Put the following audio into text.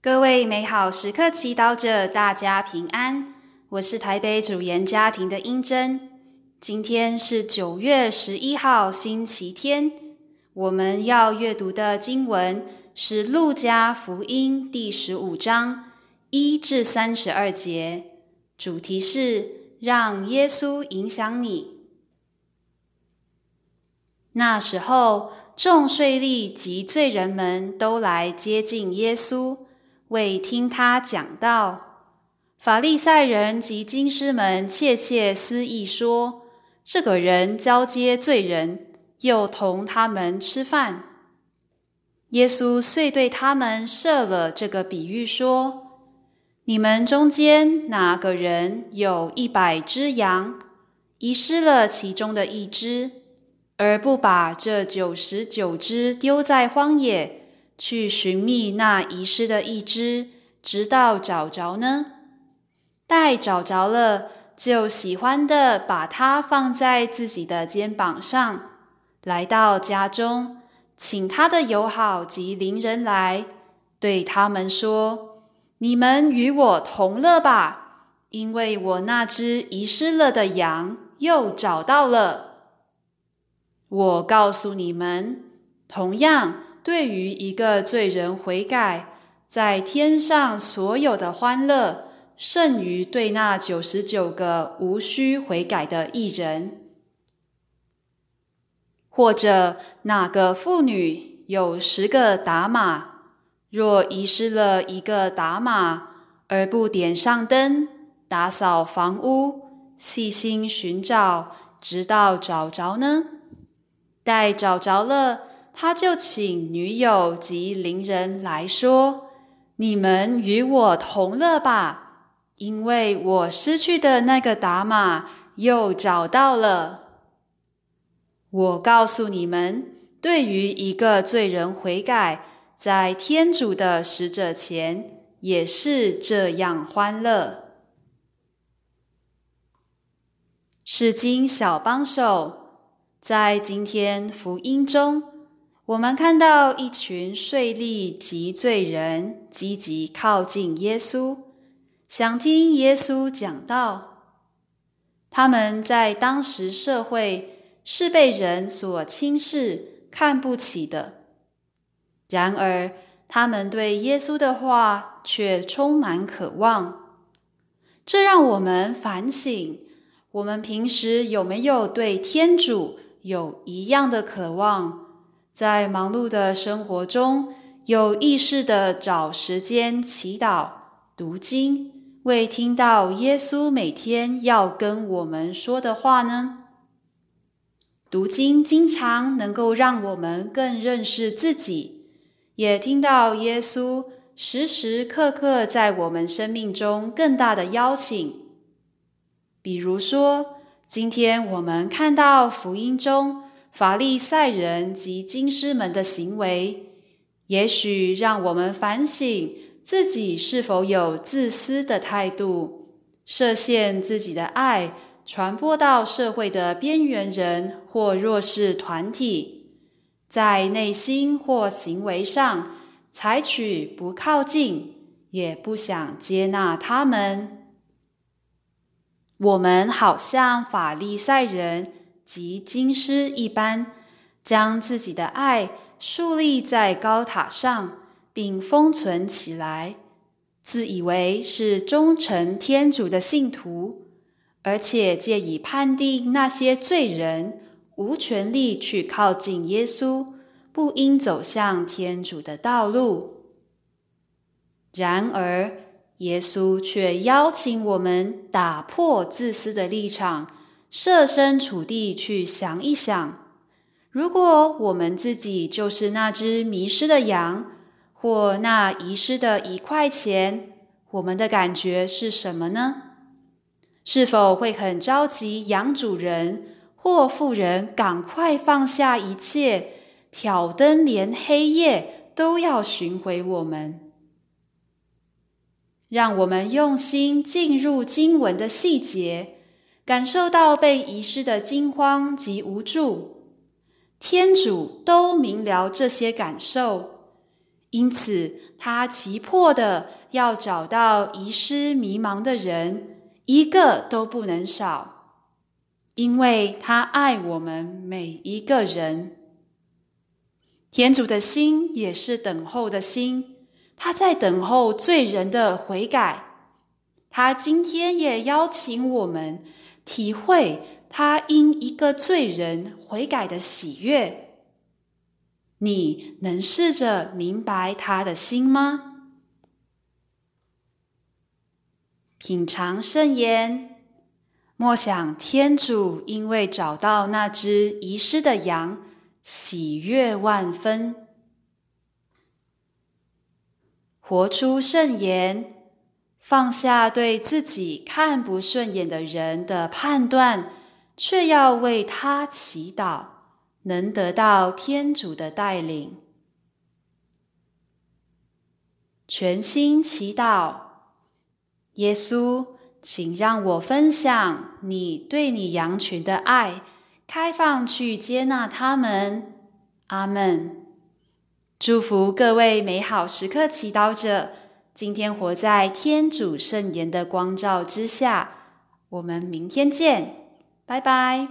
各位美好时刻祈祷者，大家平安。我是台北主言家庭的英珍。今天是九月十一号，星期天。我们要阅读的经文是《路加福音》第十五章一至三十二节，主题是让耶稣影响你。那时候，众税吏及罪人们都来接近耶稣。为听他讲道，法利赛人及经师们窃窃私议说：“这个人交接罪人，又同他们吃饭。”耶稣遂对他们设了这个比喻说：“你们中间哪个人有一百只羊，遗失了其中的一只，而不把这九十九只丢在荒野？”去寻觅那遗失的一只，直到找着呢。待找着了，就喜欢的把它放在自己的肩膀上，来到家中，请他的友好及邻人来，对他们说：“你们与我同乐吧，因为我那只遗失了的羊又找到了。”我告诉你们，同样。对于一个罪人悔改，在天上所有的欢乐，胜于对那九十九个无需悔改的义人。或者哪个妇女有十个达玛，若遗失了一个达玛，而不点上灯，打扫房屋，细心寻找，直到找着呢？待找着了。他就请女友及邻人来说：“你们与我同乐吧，因为我失去的那个达玛又找到了。”我告诉你们，对于一个罪人悔改，在天主的使者前也是这样欢乐。是经小帮手，在今天福音中。我们看到一群税吏及罪人积极靠近耶稣，想听耶稣讲道。他们在当时社会是被人所轻视、看不起的。然而，他们对耶稣的话却充满渴望。这让我们反省：我们平时有没有对天主有一样的渴望？在忙碌的生活中，有意识地找时间祈祷、读经，为听到耶稣每天要跟我们说的话呢？读经经常能够让我们更认识自己，也听到耶稣时时刻刻在我们生命中更大的邀请。比如说，今天我们看到福音中。法利赛人及经师们的行为，也许让我们反省自己是否有自私的态度，设限自己的爱传播到社会的边缘人或弱势团体，在内心或行为上采取不靠近，也不想接纳他们。我们好像法利赛人。及经师一般，将自己的爱树立在高塔上，并封存起来，自以为是忠诚天主的信徒，而且借以判定那些罪人无权利去靠近耶稣，不应走向天主的道路。然而，耶稣却邀请我们打破自私的立场。设身处地去想一想，如果我们自己就是那只迷失的羊，或那遗失的一块钱，我们的感觉是什么呢？是否会很着急，羊主人或妇人赶快放下一切，挑灯连黑夜都要寻回我们？让我们用心进入经文的细节。感受到被遗失的惊慌及无助，天主都明了这些感受，因此他急迫的要找到遗失迷茫的人，一个都不能少，因为他爱我们每一个人。天主的心也是等候的心，他在等候罪人的悔改。他今天也邀请我们体会他因一个罪人悔改的喜悦。你能试着明白他的心吗？品尝圣言，默想天主因为找到那只遗失的羊。喜悦万分，活出圣言，放下对自己看不顺眼的人的判断，却要为他祈祷，能得到天主的带领。全心祈祷，耶稣，请让我分享你对你羊群的爱。开放去接纳他们，阿门。祝福各位美好时刻祈祷者，今天活在天主圣言的光照之下。我们明天见，拜拜。